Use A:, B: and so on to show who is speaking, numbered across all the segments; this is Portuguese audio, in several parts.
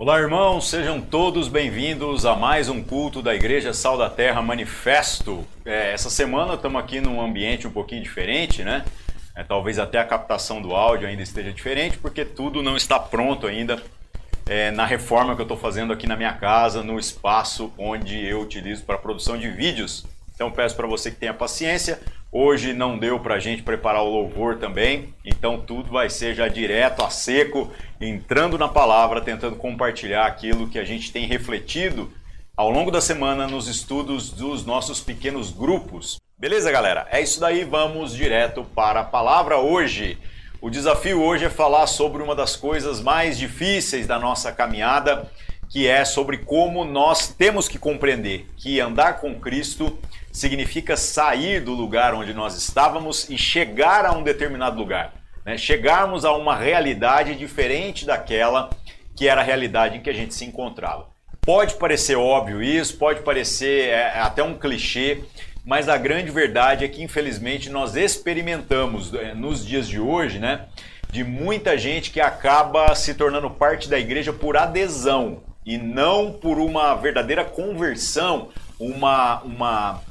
A: Olá, irmãos, sejam todos bem-vindos a mais um culto da Igreja Sal da Terra Manifesto. É, essa semana estamos aqui num ambiente um pouquinho diferente, né? É, talvez até a captação do áudio ainda esteja diferente, porque tudo não está pronto ainda é, na reforma que eu estou fazendo aqui na minha casa, no espaço onde eu utilizo para produção de vídeos. Então peço para você que tenha paciência. Hoje não deu para a gente preparar o louvor também, então tudo vai ser já direto a seco, entrando na palavra, tentando compartilhar aquilo que a gente tem refletido ao longo da semana nos estudos dos nossos pequenos grupos. Beleza, galera? É isso daí, vamos direto para a palavra hoje. O desafio hoje é falar sobre uma das coisas mais difíceis da nossa caminhada, que é sobre como nós temos que compreender que andar com Cristo significa sair do lugar onde nós estávamos e chegar a um determinado lugar. Né? Chegarmos a uma realidade diferente daquela que era a realidade em que a gente se encontrava. Pode parecer óbvio isso, pode parecer é, até um clichê, mas a grande verdade é que infelizmente nós experimentamos é, nos dias de hoje, né, de muita gente que acaba se tornando parte da igreja por adesão e não por uma verdadeira conversão, uma, uma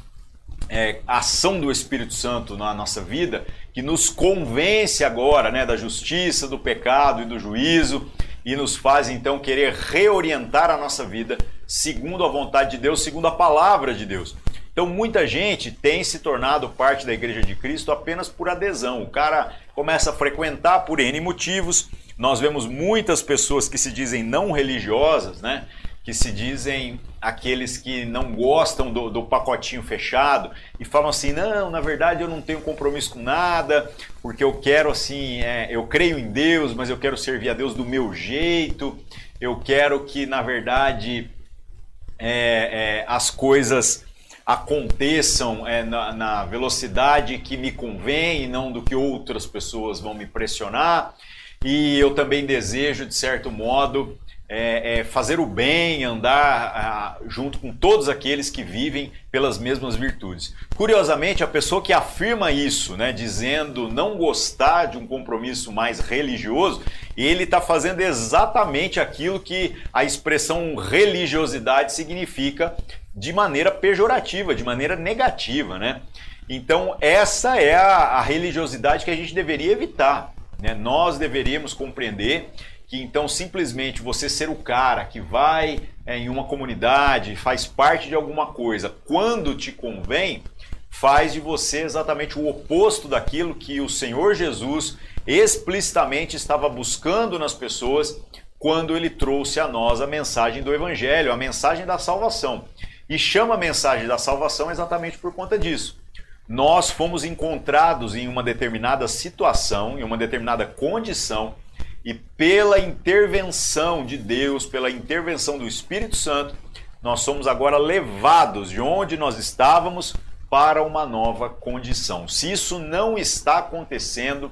A: é, ação do Espírito Santo na nossa vida que nos convence agora né, da justiça, do pecado e do juízo e nos faz então querer reorientar a nossa vida segundo a vontade de Deus, segundo a palavra de Deus. Então muita gente tem se tornado parte da Igreja de Cristo apenas por adesão. O cara começa a frequentar por N motivos. Nós vemos muitas pessoas que se dizem não religiosas, né? que se dizem aqueles que não gostam do, do, pacotinho fechado e falam assim: não, na verdade eu não tenho compromisso com nada, porque eu quero assim, é, eu creio em Deus, mas eu quero servir a Deus do meu jeito, eu quero que na verdade é, é, as coisas aconteçam é, na, na velocidade que me convém e não do que outras pessoas vão me pressionar. E eu também desejo, de certo modo, é, é fazer o bem, andar junto com todos aqueles que vivem pelas mesmas virtudes. Curiosamente, a pessoa que afirma isso, né, dizendo não gostar de um compromisso mais religioso, ele está fazendo exatamente aquilo que a expressão religiosidade significa de maneira pejorativa, de maneira negativa, né? Então, essa é a, a religiosidade que a gente deveria evitar. Né? Nós deveríamos compreender que então simplesmente você ser o cara que vai é, em uma comunidade, faz parte de alguma coisa, quando te convém, faz de você exatamente o oposto daquilo que o Senhor Jesus explicitamente estava buscando nas pessoas quando ele trouxe a nós a mensagem do Evangelho, a mensagem da salvação. E chama a mensagem da salvação exatamente por conta disso. Nós fomos encontrados em uma determinada situação, em uma determinada condição e pela intervenção de Deus, pela intervenção do Espírito Santo, nós somos agora levados de onde nós estávamos para uma nova condição. Se isso não está acontecendo,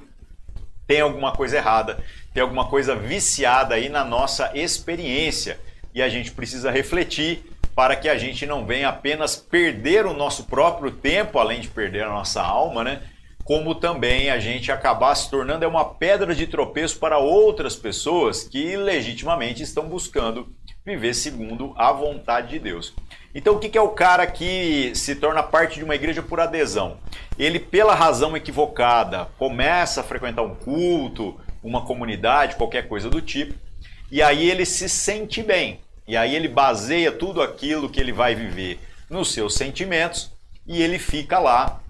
A: tem alguma coisa errada, tem alguma coisa viciada aí na nossa experiência e a gente precisa refletir para que a gente não venha apenas perder o nosso próprio tempo, além de perder a nossa alma, né? como também a gente acabar se tornando é uma pedra de tropeço para outras pessoas que legitimamente estão buscando viver segundo a vontade de Deus. Então, o que é o cara que se torna parte de uma igreja por adesão? Ele, pela razão equivocada, começa a frequentar um culto, uma comunidade, qualquer coisa do tipo, e aí ele se sente bem. E aí ele baseia tudo aquilo que ele vai viver nos seus sentimentos e ele fica lá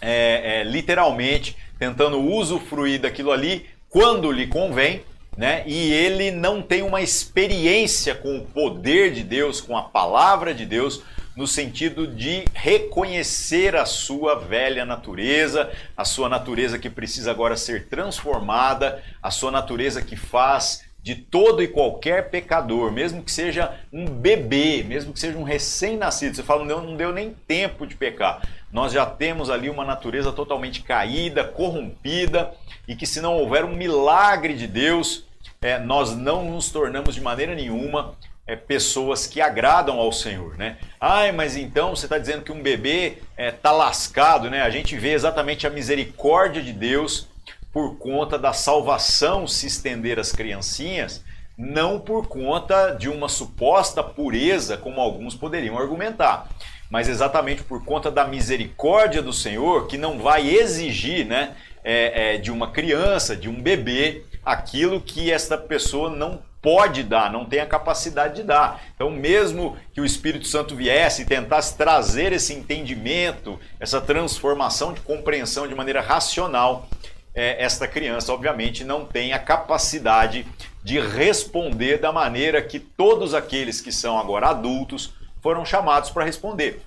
A: é, é, literalmente tentando usufruir daquilo ali quando lhe convém, né? E ele não tem uma experiência com o poder de Deus, com a palavra de Deus, no sentido de reconhecer a sua velha natureza, a sua natureza que precisa agora ser transformada, a sua natureza que faz de todo e qualquer pecador, mesmo que seja um bebê, mesmo que seja um recém-nascido. Você fala, não, não deu nem tempo de pecar nós já temos ali uma natureza totalmente caída, corrompida, e que se não houver um milagre de Deus, é, nós não nos tornamos de maneira nenhuma é, pessoas que agradam ao Senhor, né? Ai, mas então você está dizendo que um bebê está é, tá lascado, né? A gente vê exatamente a misericórdia de Deus por conta da salvação se estender às criancinhas, não por conta de uma suposta pureza, como alguns poderiam argumentar, mas exatamente por conta da misericórdia do Senhor, que não vai exigir né, é, é, de uma criança, de um bebê, aquilo que esta pessoa não pode dar, não tem a capacidade de dar. Então, mesmo que o Espírito Santo viesse e tentasse trazer esse entendimento, essa transformação de compreensão de maneira racional, é, esta criança, obviamente, não tem a capacidade de responder da maneira que todos aqueles que são agora adultos foram chamados para responder.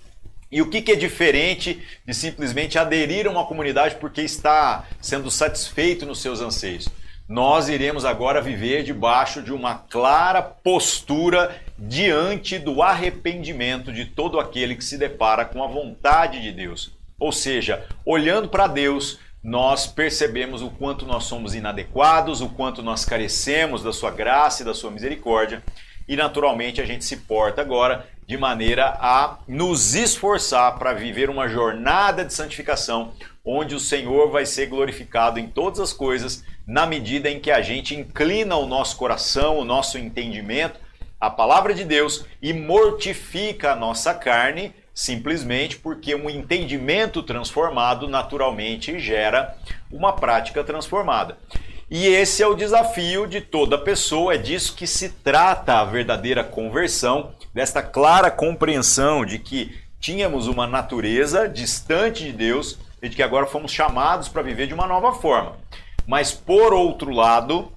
A: E o que, que, é diferente de simplesmente aderir a uma comunidade porque está sendo satisfeito nos seus anseios? nós iremos agora viver debaixo de uma clara postura diante do arrependimento de todo aquele que se depara com a vontade de Deus. Ou seja, olhando para Deus, nós percebemos o quanto nós somos inadequados, o quanto nós carecemos da sua graça e da sua misericórdia, e naturalmente a gente se porta agora de maneira a nos esforçar para viver uma jornada de santificação, onde o Senhor vai ser glorificado em todas as coisas na medida em que a gente inclina o nosso coração, o nosso entendimento à palavra de Deus e mortifica a nossa carne, simplesmente porque um entendimento transformado naturalmente gera uma prática transformada. E esse é o desafio de toda pessoa, é disso que se trata a verdadeira conversão, desta clara compreensão de que tínhamos uma natureza distante de Deus e de que agora fomos chamados para viver de uma nova forma. Mas por outro lado,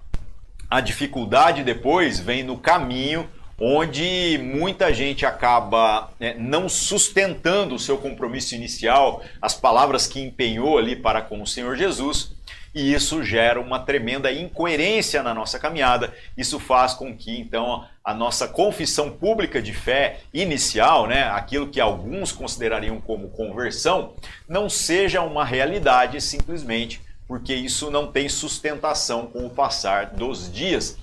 A: a dificuldade depois vem no caminho onde muita gente acaba né, não sustentando o seu compromisso inicial, as palavras que empenhou ali para com o Senhor Jesus, e isso gera uma tremenda incoerência na nossa caminhada. Isso faz com que então a nossa confissão pública de fé inicial, né, aquilo que alguns considerariam como conversão, não seja uma realidade simplesmente porque isso não tem sustentação com o passar dos dias.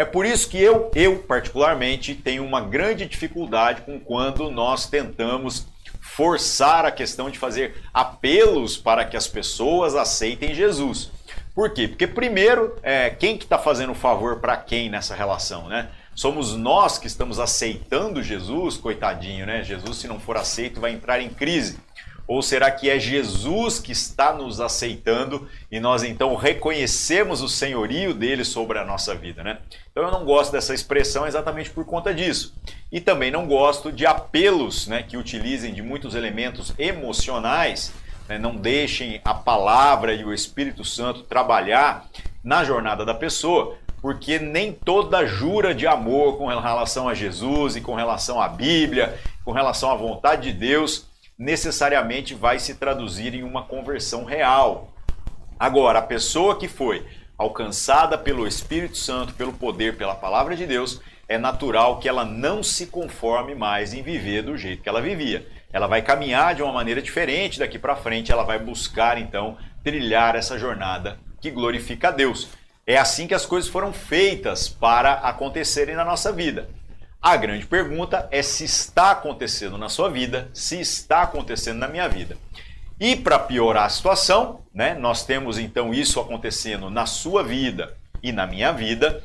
A: É por isso que eu, eu particularmente, tenho uma grande dificuldade com quando nós tentamos forçar a questão de fazer apelos para que as pessoas aceitem Jesus. Por quê? Porque primeiro, é, quem que está fazendo favor para quem nessa relação, né? Somos nós que estamos aceitando Jesus, coitadinho, né? Jesus, se não for aceito, vai entrar em crise. Ou será que é Jesus que está nos aceitando e nós então reconhecemos o senhorio dele sobre a nossa vida, né? Então eu não gosto dessa expressão exatamente por conta disso. E também não gosto de apelos né, que utilizem de muitos elementos emocionais, né, não deixem a palavra e o Espírito Santo trabalhar na jornada da pessoa, porque nem toda jura de amor com relação a Jesus e com relação à Bíblia, com relação à vontade de Deus, necessariamente vai se traduzir em uma conversão real. Agora, a pessoa que foi alcançada pelo Espírito Santo, pelo poder, pela palavra de Deus, é natural que ela não se conforme mais em viver do jeito que ela vivia. Ela vai caminhar de uma maneira diferente daqui para frente, ela vai buscar então trilhar essa jornada que glorifica a Deus. É assim que as coisas foram feitas para acontecerem na nossa vida. A grande pergunta é se está acontecendo na sua vida, se está acontecendo na minha vida. E para piorar a situação, né, nós temos então isso acontecendo na sua vida e na minha vida,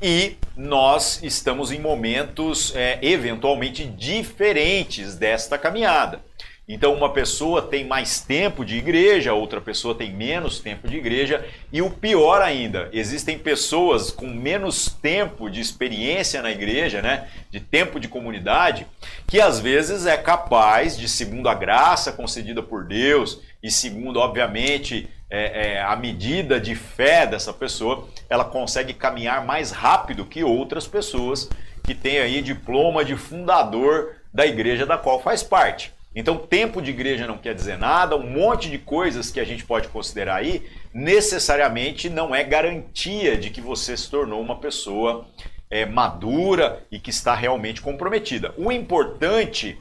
A: e nós estamos em momentos é, eventualmente diferentes desta caminhada. Então, uma pessoa tem mais tempo de igreja, outra pessoa tem menos tempo de igreja, e o pior ainda, existem pessoas com menos tempo de experiência na igreja, né, de tempo de comunidade, que às vezes é capaz de, segundo a graça concedida por Deus e segundo, obviamente, é, é, a medida de fé dessa pessoa, ela consegue caminhar mais rápido que outras pessoas que têm aí diploma de fundador da igreja da qual faz parte. Então, tempo de igreja não quer dizer nada, um monte de coisas que a gente pode considerar aí, necessariamente não é garantia de que você se tornou uma pessoa é, madura e que está realmente comprometida. O importante,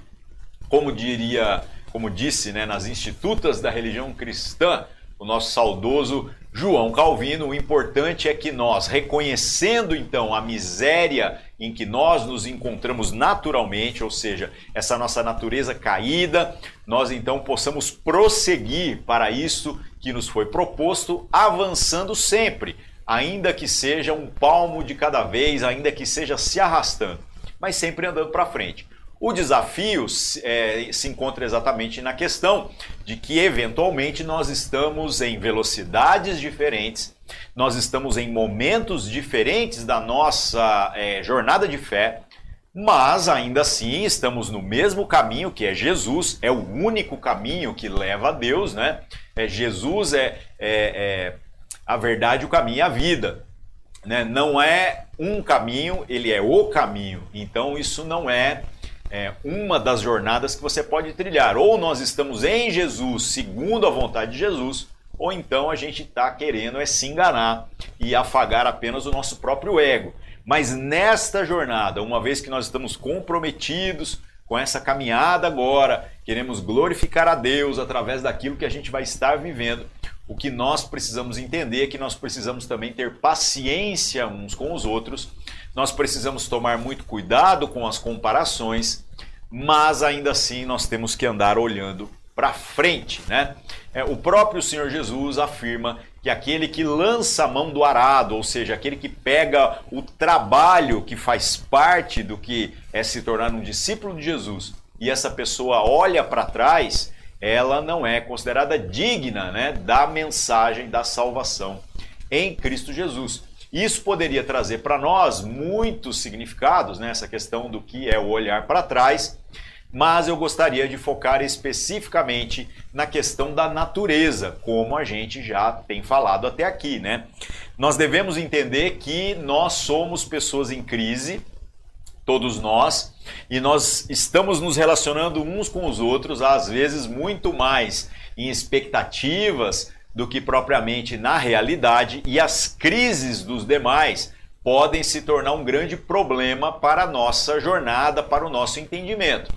A: como diria, como disse né, nas institutas da religião cristã, o nosso saudoso João Calvino, o importante é que nós, reconhecendo então a miséria em que nós nos encontramos naturalmente, ou seja, essa nossa natureza caída, nós então possamos prosseguir para isso que nos foi proposto, avançando sempre, ainda que seja um palmo de cada vez, ainda que seja se arrastando, mas sempre andando para frente. O desafio é, se encontra exatamente na questão de que, eventualmente, nós estamos em velocidades diferentes, nós estamos em momentos diferentes da nossa é, jornada de fé, mas ainda assim estamos no mesmo caminho que é Jesus, é o único caminho que leva a Deus, né? É, Jesus é, é, é a verdade, o caminho e a vida. Né? Não é um caminho, ele é o caminho. Então isso não é é, uma das jornadas que você pode trilhar. Ou nós estamos em Jesus, segundo a vontade de Jesus, ou então a gente está querendo é se enganar e afagar apenas o nosso próprio ego. Mas nesta jornada, uma vez que nós estamos comprometidos com essa caminhada agora, queremos glorificar a Deus através daquilo que a gente vai estar vivendo, o que nós precisamos entender é que nós precisamos também ter paciência uns com os outros nós precisamos tomar muito cuidado com as comparações, mas ainda assim nós temos que andar olhando para frente, né? É, o próprio Senhor Jesus afirma que aquele que lança a mão do arado, ou seja, aquele que pega o trabalho que faz parte do que é se tornar um discípulo de Jesus, e essa pessoa olha para trás, ela não é considerada digna, né, da mensagem da salvação em Cristo Jesus. Isso poderia trazer para nós muitos significados, né? essa questão do que é o olhar para trás, mas eu gostaria de focar especificamente na questão da natureza, como a gente já tem falado até aqui. Né? Nós devemos entender que nós somos pessoas em crise, todos nós, e nós estamos nos relacionando uns com os outros, às vezes muito mais em expectativas do que propriamente na realidade, e as crises dos demais podem se tornar um grande problema para a nossa jornada, para o nosso entendimento.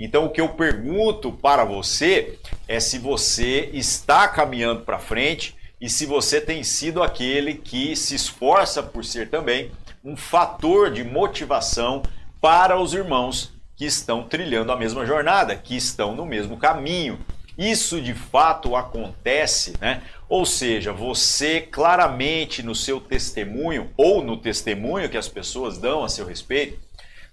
A: Então, o que eu pergunto para você é se você está caminhando para frente e se você tem sido aquele que se esforça por ser também um fator de motivação para os irmãos que estão trilhando a mesma jornada, que estão no mesmo caminho, isso de fato acontece, né? Ou seja, você claramente no seu testemunho ou no testemunho que as pessoas dão a seu respeito,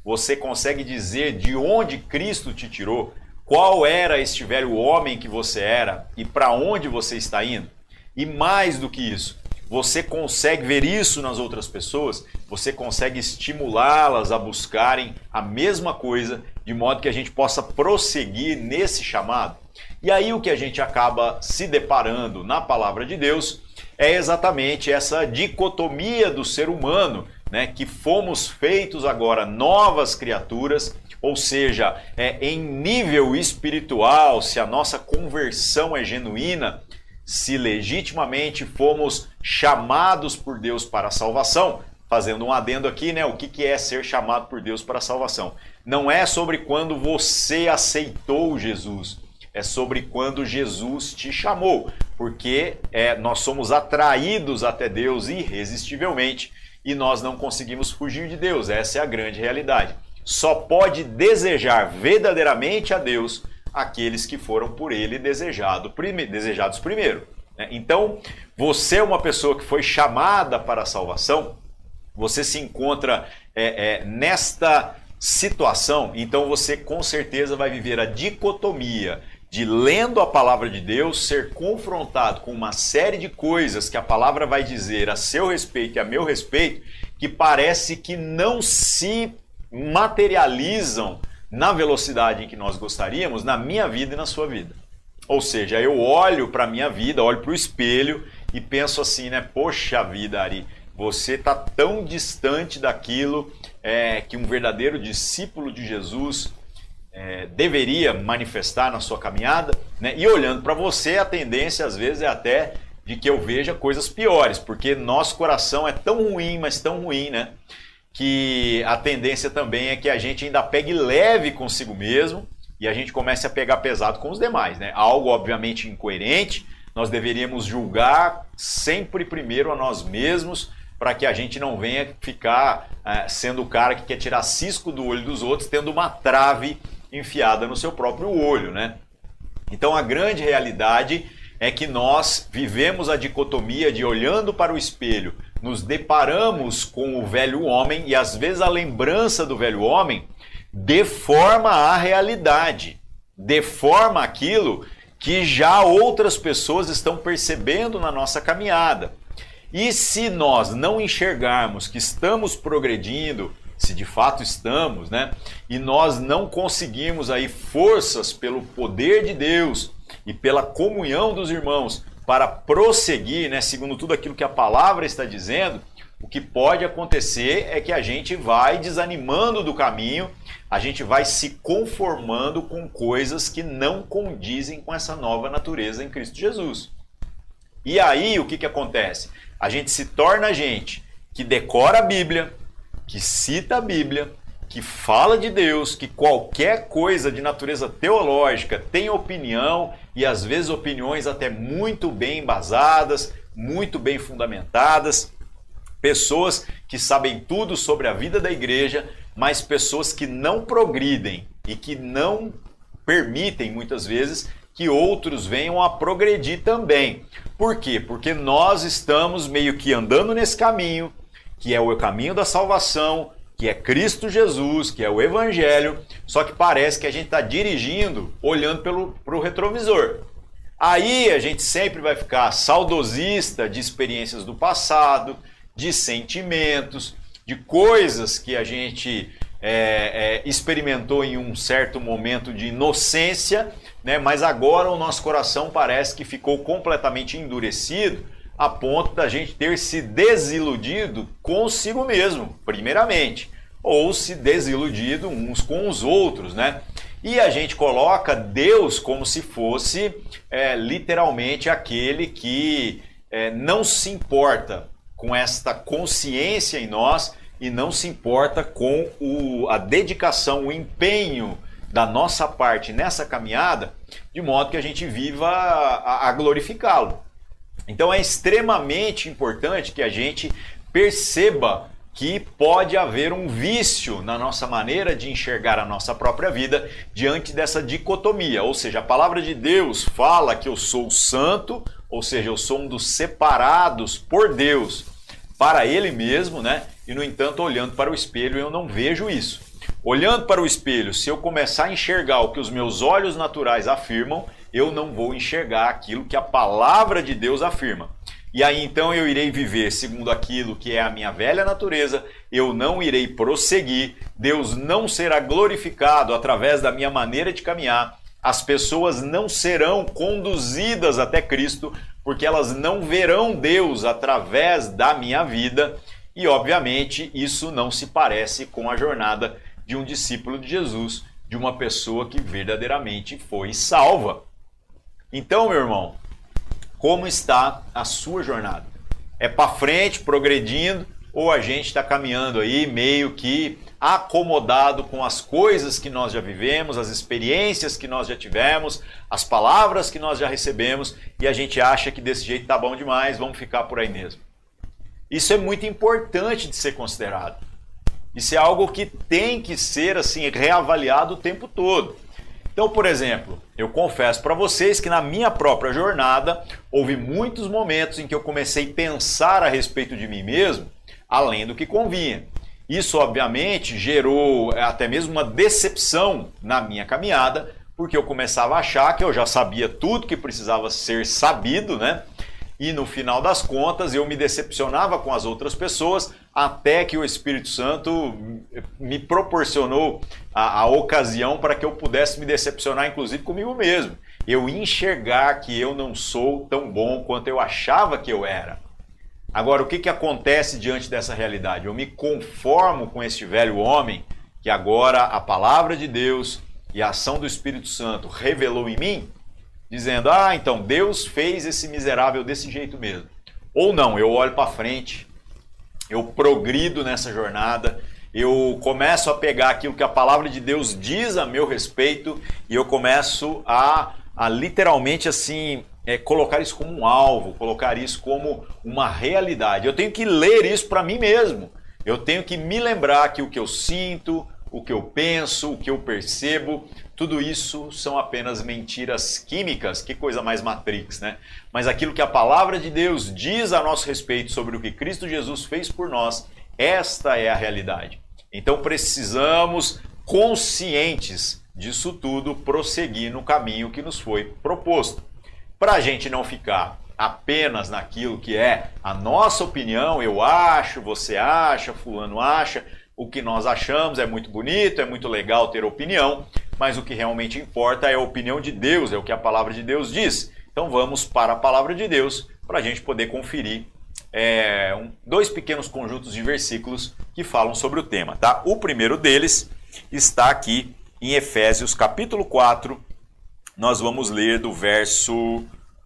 A: você consegue dizer de onde Cristo te tirou, qual era este velho homem que você era e para onde você está indo. E mais do que isso, você consegue ver isso nas outras pessoas, você consegue estimulá-las a buscarem a mesma coisa, de modo que a gente possa prosseguir nesse chamado. E aí o que a gente acaba se deparando na palavra de Deus é exatamente essa dicotomia do ser humano, né, que fomos feitos agora novas criaturas, ou seja, é, em nível espiritual, se a nossa conversão é genuína, se legitimamente fomos chamados por Deus para a salvação, fazendo um adendo aqui, né? O que, que é ser chamado por Deus para a salvação? Não é sobre quando você aceitou Jesus, é sobre quando Jesus te chamou, porque é, nós somos atraídos até Deus irresistivelmente e nós não conseguimos fugir de Deus. Essa é a grande realidade. Só pode desejar verdadeiramente a Deus aqueles que foram por Ele desejado, prime, desejados primeiro. Né? Então, você é uma pessoa que foi chamada para a salvação, você se encontra é, é, nesta situação, então você com certeza vai viver a dicotomia de lendo a palavra de Deus, ser confrontado com uma série de coisas que a palavra vai dizer a seu respeito e a meu respeito, que parece que não se materializam na velocidade em que nós gostaríamos, na minha vida e na sua vida. Ou seja, eu olho para a minha vida, olho para o espelho e penso assim, né? Poxa vida, Ari, você está tão distante daquilo é, que um verdadeiro discípulo de Jesus é, deveria manifestar na sua caminhada, né? E olhando para você, a tendência às vezes é até de que eu veja coisas piores, porque nosso coração é tão ruim, mas tão ruim, né? Que a tendência também é que a gente ainda pegue leve consigo mesmo e a gente comece a pegar pesado com os demais, né? Algo obviamente incoerente. Nós deveríamos julgar sempre primeiro a nós mesmos para que a gente não venha ficar é, sendo o cara que quer tirar cisco do olho dos outros, tendo uma trave enfiada no seu próprio olho, né? Então a grande realidade é que nós vivemos a dicotomia de olhando para o espelho, nos deparamos com o velho homem e às vezes a lembrança do velho homem deforma a realidade, deforma aquilo que já outras pessoas estão percebendo na nossa caminhada. E se nós não enxergarmos que estamos progredindo, se de fato estamos, né? E nós não conseguimos aí forças pelo poder de Deus e pela comunhão dos irmãos para prosseguir, né, segundo tudo aquilo que a palavra está dizendo, o que pode acontecer é que a gente vai desanimando do caminho, a gente vai se conformando com coisas que não condizem com essa nova natureza em Cristo Jesus. E aí o que, que acontece? A gente se torna gente que decora a Bíblia, que cita a Bíblia, que fala de Deus, que qualquer coisa de natureza teológica tem opinião e às vezes opiniões até muito bem embasadas, muito bem fundamentadas, pessoas que sabem tudo sobre a vida da igreja, mas pessoas que não progridem e que não permitem muitas vezes que outros venham a progredir também. Por quê? Porque nós estamos meio que andando nesse caminho, que é o caminho da salvação, que é Cristo Jesus, que é o Evangelho, só que parece que a gente está dirigindo olhando para o retrovisor. Aí a gente sempre vai ficar saudosista de experiências do passado, de sentimentos, de coisas que a gente é, é, experimentou em um certo momento de inocência, né? mas agora o nosso coração parece que ficou completamente endurecido a ponto da gente ter se desiludido consigo mesmo, primeiramente, ou se desiludido uns com os outros, né? E a gente coloca Deus como se fosse é, literalmente aquele que é, não se importa com esta consciência em nós e não se importa com o, a dedicação, o empenho da nossa parte nessa caminhada, de modo que a gente viva a, a glorificá-lo. Então é extremamente importante que a gente perceba que pode haver um vício na nossa maneira de enxergar a nossa própria vida diante dessa dicotomia. Ou seja, a palavra de Deus fala que eu sou santo, ou seja, eu sou um dos separados por Deus para Ele mesmo, né? E no entanto, olhando para o espelho, eu não vejo isso. Olhando para o espelho, se eu começar a enxergar o que os meus olhos naturais afirmam, eu não vou enxergar aquilo que a palavra de Deus afirma. E aí então eu irei viver segundo aquilo que é a minha velha natureza, eu não irei prosseguir, Deus não será glorificado através da minha maneira de caminhar, as pessoas não serão conduzidas até Cristo, porque elas não verão Deus através da minha vida, e obviamente isso não se parece com a jornada de um discípulo de Jesus, de uma pessoa que verdadeiramente foi salva. Então, meu irmão, como está a sua jornada? É para frente, progredindo, ou a gente está caminhando aí meio que acomodado com as coisas que nós já vivemos, as experiências que nós já tivemos, as palavras que nós já recebemos e a gente acha que desse jeito tá bom demais, vamos ficar por aí mesmo. Isso é muito importante de ser considerado. Isso é algo que tem que ser assim reavaliado o tempo todo. Então, por exemplo, eu confesso para vocês que na minha própria jornada houve muitos momentos em que eu comecei a pensar a respeito de mim mesmo além do que convinha. Isso, obviamente, gerou é, até mesmo uma decepção na minha caminhada, porque eu começava a achar que eu já sabia tudo que precisava ser sabido, né? E no final das contas eu me decepcionava com as outras pessoas, até que o Espírito Santo me proporcionou a, a, ocasião para que eu pudesse me decepcionar, inclusive comigo mesmo. Eu enxergar que eu não sou tão bom quanto eu achava que eu era. Agora, o que, que acontece diante dessa realidade? Eu me conformo com este velho homem que agora a palavra de Deus e a ação do Espírito Santo revelou em mim dizendo: ah, então Deus fez esse miserável desse jeito mesmo. Ou não, eu olho para frente, eu progrido nessa jornada, eu começo a pegar aquilo que a palavra de Deus diz a meu respeito e eu começo a, a literalmente assim é, colocar isso como um alvo, colocar isso como uma realidade. Eu tenho que ler isso para mim mesmo. Eu tenho que me lembrar que o que eu sinto, o que eu penso, o que eu percebo, tudo isso são apenas mentiras químicas. Que coisa mais Matrix, né? Mas aquilo que a palavra de Deus diz a nosso respeito sobre o que Cristo Jesus fez por nós, esta é a realidade. Então precisamos, conscientes disso tudo, prosseguir no caminho que nos foi proposto. Para a gente não ficar apenas naquilo que é a nossa opinião, eu acho, você acha, fulano acha, o que nós achamos é muito bonito, é muito legal ter opinião, mas o que realmente importa é a opinião de Deus, é o que a palavra de Deus diz. Então vamos para a palavra de Deus para a gente poder conferir é, um, dois pequenos conjuntos de versículos que falam sobre o tema. Tá? O primeiro deles está aqui em Efésios capítulo 4. Nós vamos ler do verso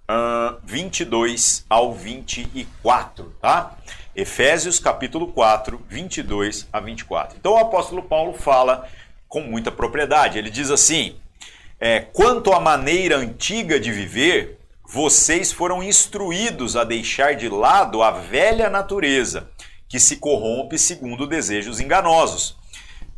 A: uh, 22 ao 24, tá? Efésios capítulo 4, 22 a 24. Então o apóstolo Paulo fala com muita propriedade. Ele diz assim: é, quanto à maneira antiga de viver, vocês foram instruídos a deixar de lado a velha natureza, que se corrompe segundo desejos enganosos,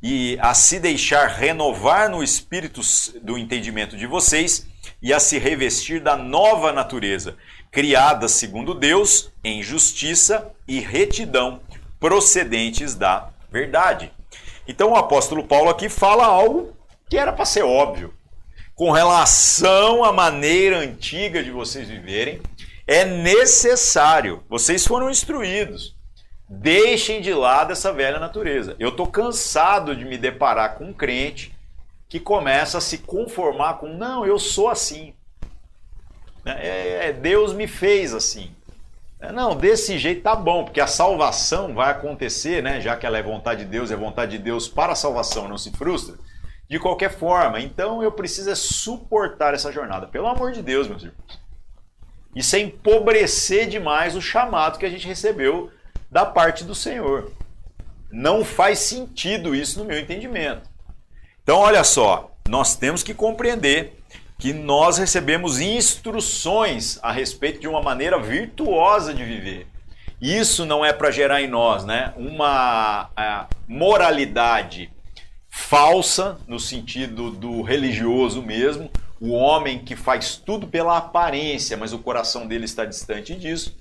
A: e a se deixar renovar no espírito do entendimento de vocês e a se revestir da nova natureza, criada segundo Deus em justiça e retidão, procedentes da verdade. Então o apóstolo Paulo aqui fala algo que era para ser óbvio. Com relação à maneira antiga de vocês viverem, é necessário, vocês foram instruídos, deixem de lado essa velha natureza. Eu estou cansado de me deparar com um crente que começa a se conformar com, não, eu sou assim. Né? É, é, Deus me fez assim. É, não, desse jeito tá bom, porque a salvação vai acontecer, né? Já que ela é vontade de Deus, é vontade de Deus para a salvação, não se frustra. De qualquer forma, então eu preciso é suportar essa jornada. Pelo amor de Deus, meus irmãos. Isso é empobrecer demais o chamado que a gente recebeu da parte do Senhor. Não faz sentido isso no meu entendimento. Então, olha só, nós temos que compreender que nós recebemos instruções a respeito de uma maneira virtuosa de viver. Isso não é para gerar em nós né, uma moralidade falsa, no sentido do religioso mesmo, o homem que faz tudo pela aparência, mas o coração dele está distante disso.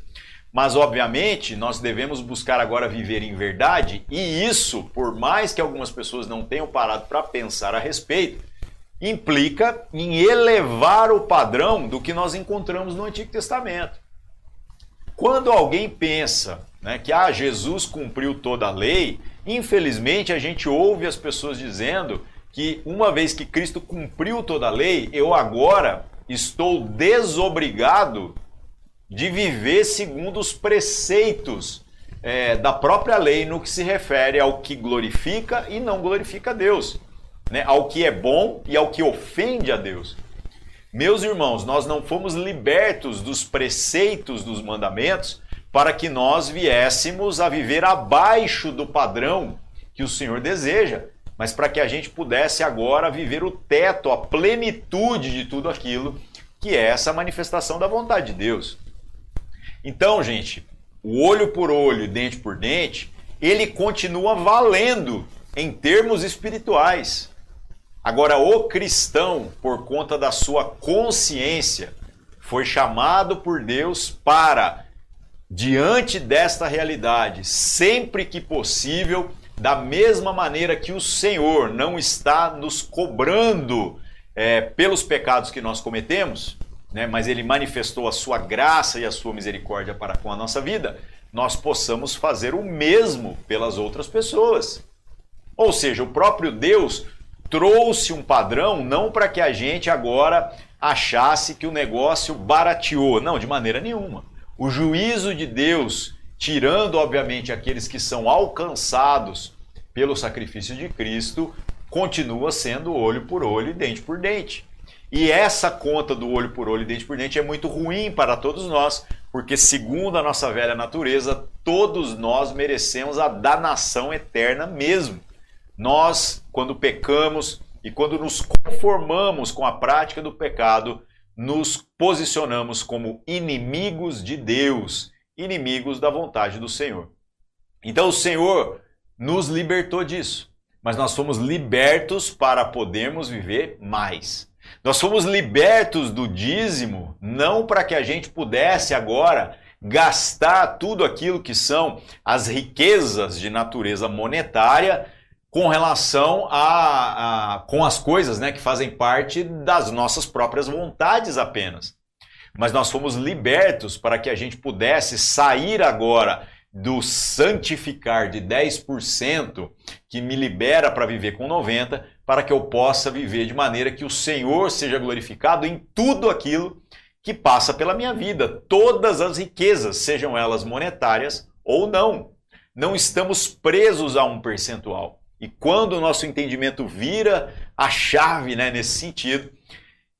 A: Mas, obviamente, nós devemos buscar agora viver em verdade, e isso, por mais que algumas pessoas não tenham parado para pensar a respeito, implica em elevar o padrão do que nós encontramos no Antigo Testamento. Quando alguém pensa né, que ah, Jesus cumpriu toda a lei, infelizmente a gente ouve as pessoas dizendo que uma vez que Cristo cumpriu toda a lei, eu agora estou desobrigado de viver segundo os preceitos é, da própria lei no que se refere ao que glorifica e não glorifica Deus, né? ao que é bom e ao que ofende a Deus. Meus irmãos, nós não fomos libertos dos preceitos dos mandamentos para que nós viéssemos a viver abaixo do padrão que o Senhor deseja, mas para que a gente pudesse agora viver o teto, a plenitude de tudo aquilo que é essa manifestação da vontade de Deus. Então, gente, o olho por olho, dente por dente, ele continua valendo em termos espirituais. Agora, o cristão, por conta da sua consciência, foi chamado por Deus para, diante desta realidade, sempre que possível, da mesma maneira que o Senhor não está nos cobrando é, pelos pecados que nós cometemos, né, mas ele manifestou a sua graça e a sua misericórdia para com a nossa vida, nós possamos fazer o mesmo pelas outras pessoas. Ou seja, o próprio Deus trouxe um padrão não para que a gente agora achasse que o negócio barateou, não, de maneira nenhuma. O juízo de Deus, tirando obviamente aqueles que são alcançados pelo sacrifício de Cristo, continua sendo olho por olho e dente por dente. E essa conta do olho por olho, dente por dente, é muito ruim para todos nós, porque, segundo a nossa velha natureza, todos nós merecemos a danação eterna mesmo. Nós, quando pecamos e quando nos conformamos com a prática do pecado, nos posicionamos como inimigos de Deus, inimigos da vontade do Senhor. Então, o Senhor nos libertou disso. mas nós fomos libertos para podermos viver mais. Nós fomos libertos do dízimo não para que a gente pudesse agora gastar tudo aquilo que são as riquezas de natureza monetária com relação a, a, com as coisas né, que fazem parte das nossas próprias vontades apenas. Mas nós fomos libertos para que a gente pudesse sair agora do santificar de 10% que me libera para viver com 90, para que eu possa viver de maneira que o Senhor seja glorificado em tudo aquilo que passa pela minha vida, todas as riquezas, sejam elas monetárias ou não. Não estamos presos a um percentual. E quando o nosso entendimento vira a chave né, nesse sentido,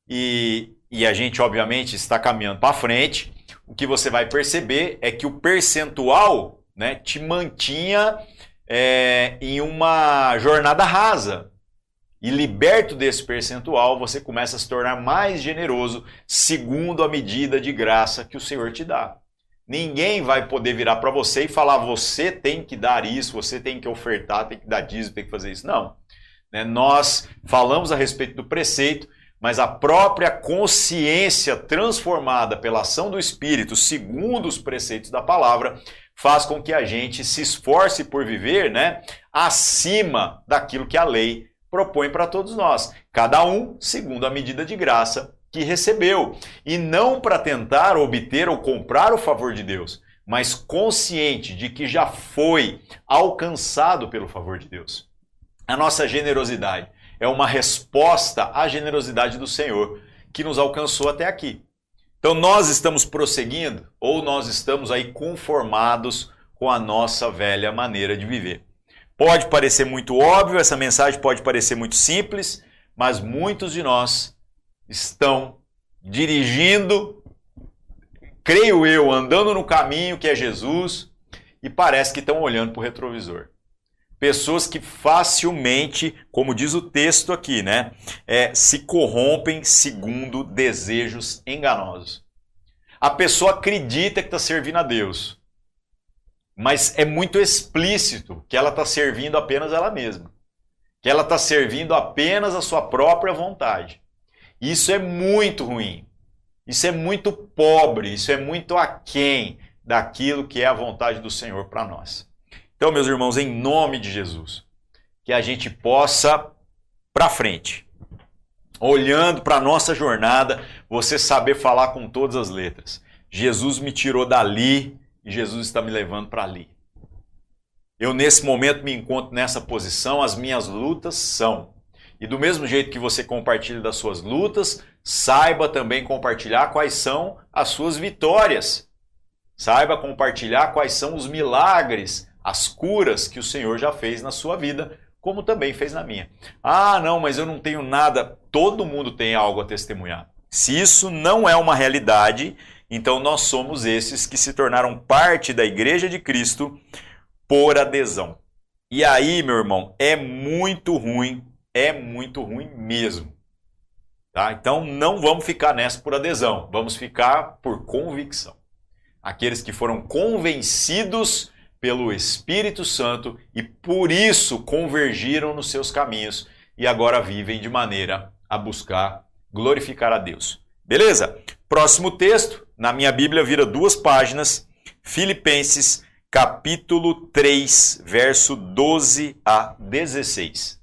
A: e, e a gente obviamente está caminhando para frente, o que você vai perceber é que o percentual né, te mantinha é, em uma jornada rasa. E liberto desse percentual, você começa a se tornar mais generoso segundo a medida de graça que o Senhor te dá. Ninguém vai poder virar para você e falar: você tem que dar isso, você tem que ofertar, tem que dar dízimo, tem que fazer isso. Não. Né? Nós falamos a respeito do preceito, mas a própria consciência transformada pela ação do Espírito, segundo os preceitos da palavra, faz com que a gente se esforce por viver né, acima daquilo que a lei propõe para todos nós. Cada um segundo a medida de graça que recebeu. E não para tentar obter ou comprar o favor de Deus, mas consciente de que já foi alcançado pelo favor de Deus. A nossa generosidade é uma resposta à generosidade do Senhor que nos alcançou até aqui. Então nós estamos prosseguindo ou nós estamos aí conformados com a nossa velha maneira de viver. Pode parecer muito óbvio, essa mensagem pode parecer muito simples, mas muitos de nós estão dirigindo, creio eu, andando no caminho que é Jesus e parece que estão olhando para o retrovisor pessoas que facilmente, como diz o texto aqui, né, é, se corrompem segundo desejos enganosos. A pessoa acredita que está servindo a Deus, mas é muito explícito que ela está servindo apenas ela mesma, que ela está servindo apenas a sua própria vontade. Isso é muito ruim. Isso é muito pobre, isso é muito aquém daquilo que é a vontade do Senhor para nós. Então, meus irmãos, em nome de Jesus, que a gente possa para frente, olhando para a nossa jornada, você saber falar com todas as letras. Jesus me tirou dali e Jesus está me levando para ali. Eu, nesse momento, me encontro nessa posição, as minhas lutas são. E do mesmo jeito que você compartilha das suas lutas, saiba também compartilhar quais são as suas vitórias. Saiba compartilhar quais são os milagres as curas que o Senhor já fez na sua vida, como também fez na minha. Ah, não, mas eu não tenho nada. Todo mundo tem algo a testemunhar. Se isso não é uma realidade, então nós somos esses que se tornaram parte da Igreja de Cristo por adesão. E aí, meu irmão, é muito ruim, é muito ruim mesmo. Tá? Então não vamos ficar nessa por adesão, vamos ficar por convicção. Aqueles que foram convencidos pelo Espírito Santo e por isso convergiram nos seus caminhos e agora vivem de maneira a buscar glorificar a Deus. Beleza? Próximo texto, na minha Bíblia vira duas páginas, Filipenses capítulo 3, verso 12 a 16.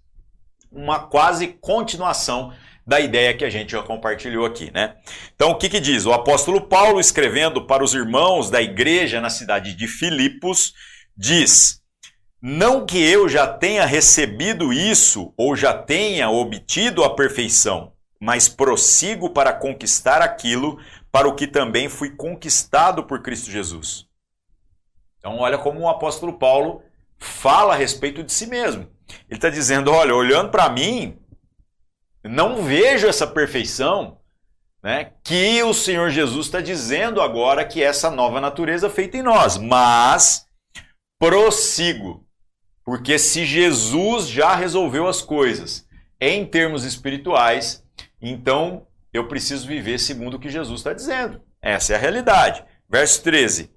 A: Uma quase continuação da ideia que a gente já compartilhou aqui, né? Então, o que, que diz? O apóstolo Paulo, escrevendo para os irmãos da igreja na cidade de Filipos, diz: Não que eu já tenha recebido isso ou já tenha obtido a perfeição, mas prossigo para conquistar aquilo para o que também fui conquistado por Cristo Jesus. Então, olha como o apóstolo Paulo fala a respeito de si mesmo. Ele está dizendo: olha, olhando para mim, não vejo essa perfeição né, que o Senhor Jesus está dizendo agora que essa nova natureza é feita em nós, mas prossigo. Porque se Jesus já resolveu as coisas em termos espirituais, então eu preciso viver segundo o que Jesus está dizendo. Essa é a realidade. Verso 13: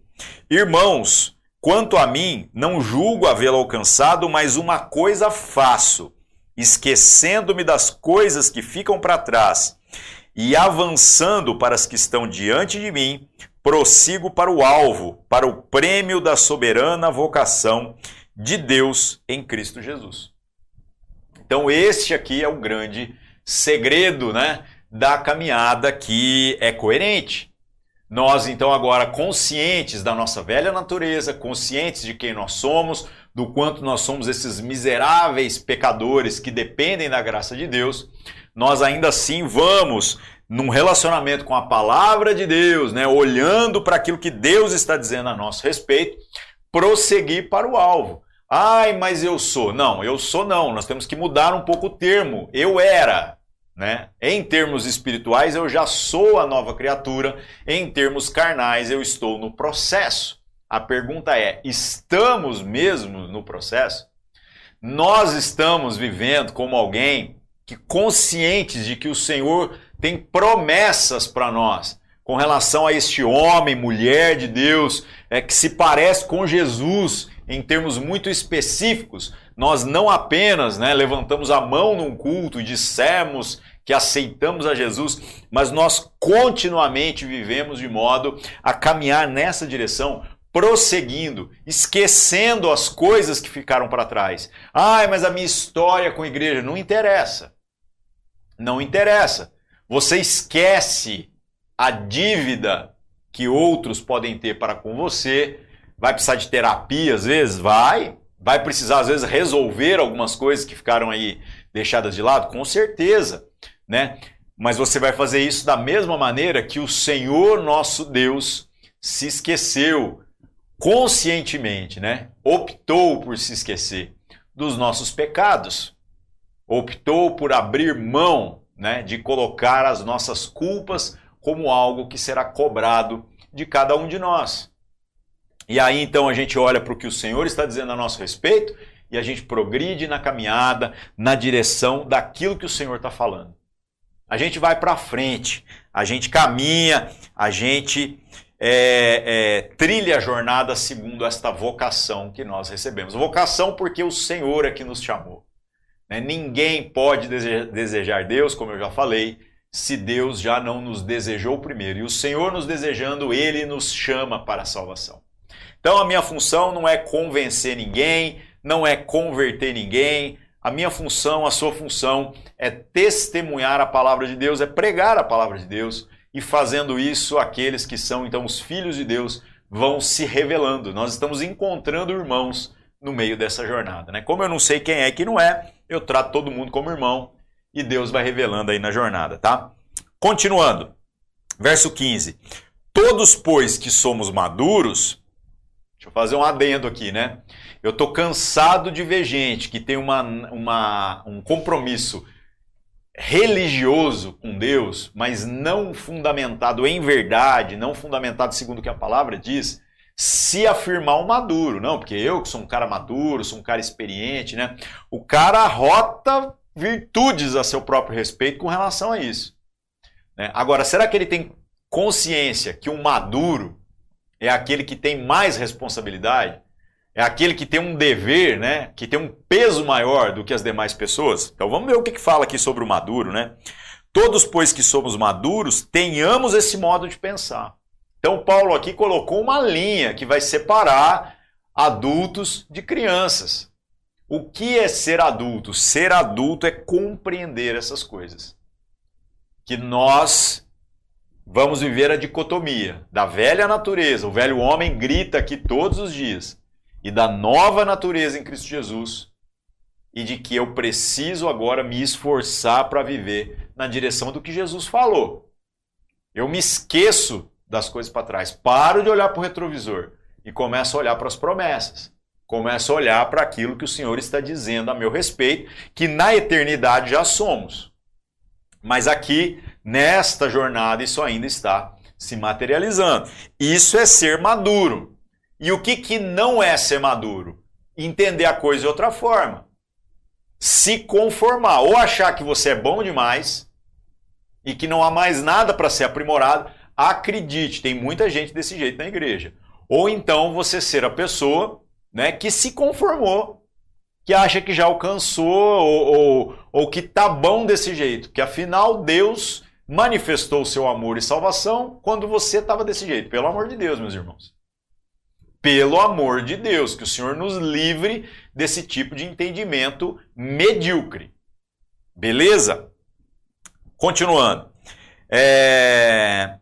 A: Irmãos, Quanto a mim, não julgo havê-lo alcançado, mas uma coisa faço, esquecendo-me das coisas que ficam para trás e avançando para as que estão diante de mim, prossigo para o alvo, para o prêmio da soberana vocação de Deus em Cristo Jesus. Então, este aqui é o grande segredo né, da caminhada que é coerente. Nós, então, agora conscientes da nossa velha natureza, conscientes de quem nós somos, do quanto nós somos esses miseráveis pecadores que dependem da graça de Deus, nós ainda assim vamos num relacionamento com a palavra de Deus, né, olhando para aquilo que Deus está dizendo a nosso respeito, prosseguir para o alvo. Ai, mas eu sou. Não, eu sou não. Nós temos que mudar um pouco o termo. Eu era. Né? Em termos espirituais, eu já sou a nova criatura, em termos carnais, eu estou no processo. A pergunta é: estamos mesmo no processo? Nós estamos vivendo como alguém que conscientes de que o Senhor tem promessas para nós com relação a este homem, mulher de Deus, é que se parece com Jesus em termos muito específicos. Nós não apenas né, levantamos a mão num culto e dissemos que aceitamos a Jesus, mas nós continuamente vivemos de modo a caminhar nessa direção, prosseguindo, esquecendo as coisas que ficaram para trás. Ai, mas a minha história com a igreja não interessa. Não interessa. Você esquece a dívida que outros podem ter para com você. Vai precisar de terapia às vezes? Vai. Vai precisar às vezes resolver algumas coisas que ficaram aí deixadas de lado? Com certeza né? Mas você vai fazer isso da mesma maneira que o Senhor nosso Deus se esqueceu conscientemente, né? Optou por se esquecer dos nossos pecados. Optou por abrir mão, né, de colocar as nossas culpas como algo que será cobrado de cada um de nós. E aí então a gente olha para o que o Senhor está dizendo a nosso respeito e a gente progride na caminhada na direção daquilo que o Senhor está falando a gente vai para frente, a gente caminha, a gente é, é, trilha a jornada segundo esta vocação que nós recebemos. Vocação porque o Senhor é que nos chamou. Né? Ninguém pode desejar Deus, como eu já falei, se Deus já não nos desejou primeiro. E o Senhor nos desejando, Ele nos chama para a salvação. Então a minha função não é convencer ninguém, não é converter ninguém, a minha função, a sua função é testemunhar a palavra de Deus, é pregar a palavra de Deus e fazendo isso, aqueles que são então os filhos de Deus vão se revelando. Nós estamos encontrando irmãos no meio dessa jornada, né? Como eu não sei quem é que não é, eu trato todo mundo como irmão e Deus vai revelando aí na jornada, tá? Continuando. Verso 15. Todos, pois, que somos maduros, deixa eu fazer um adendo aqui, né? Eu tô cansado de ver gente que tem uma, uma, um compromisso religioso com Deus, mas não fundamentado em verdade, não fundamentado segundo o que a palavra diz, se afirmar um maduro. Não, porque eu que sou um cara maduro, sou um cara experiente, né? O cara rota virtudes a seu próprio respeito com relação a isso. Né? Agora, será que ele tem consciência que um maduro é aquele que tem mais responsabilidade? É aquele que tem um dever, né? Que tem um peso maior do que as demais pessoas. Então vamos ver o que, que fala aqui sobre o maduro, né? Todos, pois que somos maduros, tenhamos esse modo de pensar. Então Paulo aqui colocou uma linha que vai separar adultos de crianças. O que é ser adulto? Ser adulto é compreender essas coisas. Que nós vamos viver a dicotomia da velha natureza. O velho homem grita aqui todos os dias e da nova natureza em Cristo Jesus e de que eu preciso agora me esforçar para viver na direção do que Jesus falou. Eu me esqueço das coisas para trás, paro de olhar para o retrovisor e começo a olhar para as promessas. Começo a olhar para aquilo que o Senhor está dizendo a meu respeito, que na eternidade já somos. Mas aqui, nesta jornada, isso ainda está se materializando. Isso é ser maduro. E o que, que não é ser maduro? Entender a coisa de outra forma. Se conformar, ou achar que você é bom demais e que não há mais nada para ser aprimorado. Acredite, tem muita gente desse jeito na igreja. Ou então você ser a pessoa né, que se conformou, que acha que já alcançou ou, ou, ou que tá bom desse jeito, que afinal Deus manifestou o seu amor e salvação quando você estava desse jeito. Pelo amor de Deus, meus irmãos. Pelo amor de Deus, que o Senhor nos livre desse tipo de entendimento medíocre. Beleza? Continuando. É...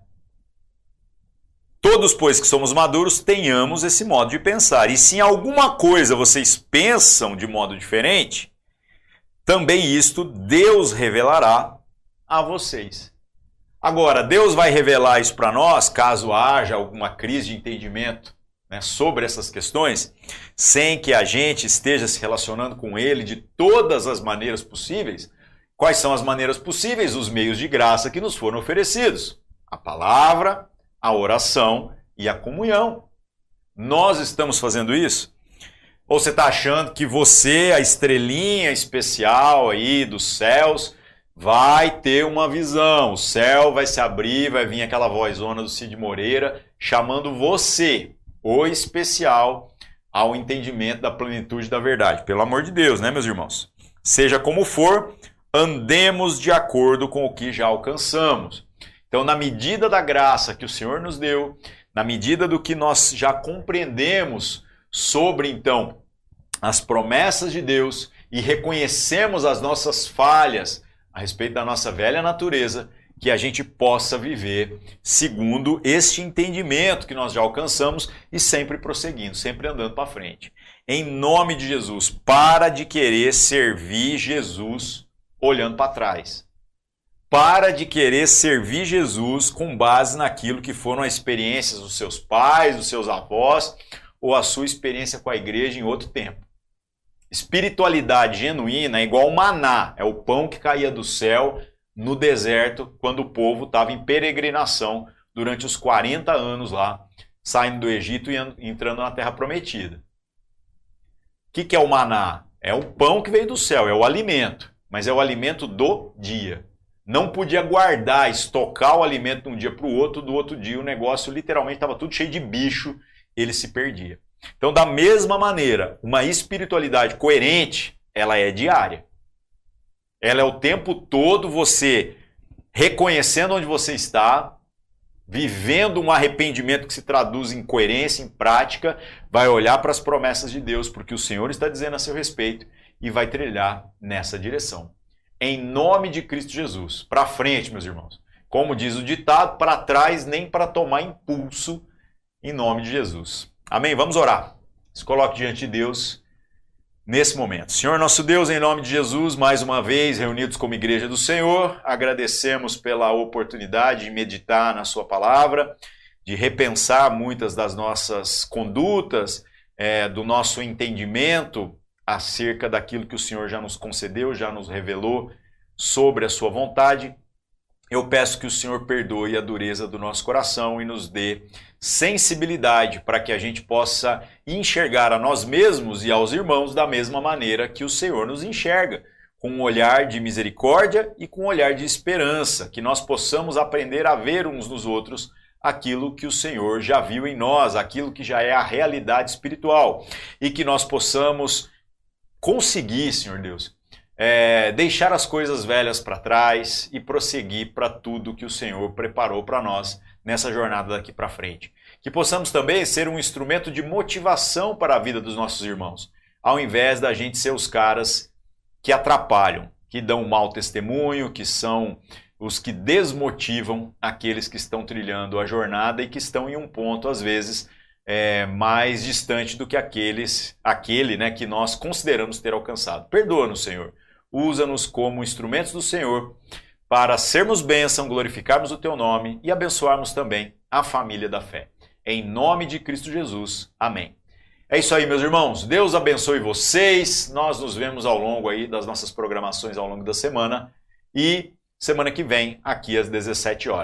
A: Todos, pois, que somos maduros, tenhamos esse modo de pensar. E se em alguma coisa vocês pensam de modo diferente, também isto Deus revelará a vocês. Agora, Deus vai revelar isso para nós, caso haja alguma crise de entendimento né, sobre essas questões, sem que a gente esteja se relacionando com Ele de todas as maneiras possíveis. Quais são as maneiras possíveis? Os meios de graça que nos foram oferecidos: a palavra, a oração e a comunhão. Nós estamos fazendo isso? Ou você está achando que você, a estrelinha especial aí dos céus, vai ter uma visão. O céu vai se abrir, vai vir aquela vozona do Cid Moreira chamando você, o especial, ao entendimento da plenitude da verdade. Pelo amor de Deus, né, meus irmãos? Seja como for, andemos de acordo com o que já alcançamos. Então, na medida da graça que o Senhor nos deu, na medida do que nós já compreendemos sobre então as promessas de Deus e reconhecemos as nossas falhas, a respeito da nossa velha natureza, que a gente possa viver segundo este entendimento que nós já alcançamos e sempre prosseguindo, sempre andando para frente. Em nome de Jesus, para de querer servir Jesus olhando para trás. Para de querer servir Jesus com base naquilo que foram as experiências dos seus pais, dos seus avós ou a sua experiência com a igreja em outro tempo. Espiritualidade genuína é igual maná, é o pão que caía do céu no deserto quando o povo estava em peregrinação durante os 40 anos lá, saindo do Egito e entrando na terra prometida. O que, que é o maná? É o pão que veio do céu, é o alimento, mas é o alimento do dia. Não podia guardar, estocar o alimento de um dia para o outro, do outro dia o negócio literalmente estava tudo cheio de bicho, ele se perdia. Então, da mesma maneira, uma espiritualidade coerente, ela é diária. Ela é o tempo todo você reconhecendo onde você está, vivendo um arrependimento que se traduz em coerência, em prática, vai olhar para as promessas de Deus, porque o Senhor está dizendo a seu respeito e vai trilhar nessa direção. Em nome de Cristo Jesus. Para frente, meus irmãos. Como diz o ditado, para trás nem para tomar impulso, em nome de Jesus. Amém? Vamos orar. Se coloque diante de Deus nesse momento. Senhor nosso Deus, em nome de Jesus, mais uma vez reunidos como igreja do Senhor, agradecemos pela oportunidade de meditar na Sua palavra, de repensar muitas das nossas condutas, é, do nosso entendimento acerca daquilo que o Senhor já nos concedeu, já nos revelou sobre a Sua vontade. Eu peço que o Senhor perdoe a dureza do nosso coração e nos dê sensibilidade para que a gente possa enxergar a nós mesmos e aos irmãos da mesma maneira que o Senhor nos enxerga, com um olhar de misericórdia e com um olhar de esperança, que nós possamos aprender a ver uns nos outros aquilo que o Senhor já viu em nós, aquilo que já é a realidade espiritual, e que nós possamos conseguir, Senhor Deus, é, deixar as coisas velhas para trás e prosseguir para tudo que o Senhor preparou para nós nessa jornada daqui para frente. Que possamos também ser um instrumento de motivação para a vida dos nossos irmãos, ao invés da gente ser os caras que atrapalham, que dão um mau testemunho, que são os que desmotivam aqueles que estão trilhando a jornada e que estão em um ponto, às vezes, é, mais distante do que aqueles, aquele né, que nós consideramos ter alcançado. Perdoa-nos, Senhor. Usa-nos como instrumentos do Senhor para sermos bênção, glorificarmos o teu nome e abençoarmos também a família da fé. Em nome de Cristo Jesus. Amém. É isso aí, meus irmãos. Deus abençoe vocês. Nós nos vemos ao longo aí das nossas programações ao longo da semana e semana que vem aqui às 17 horas.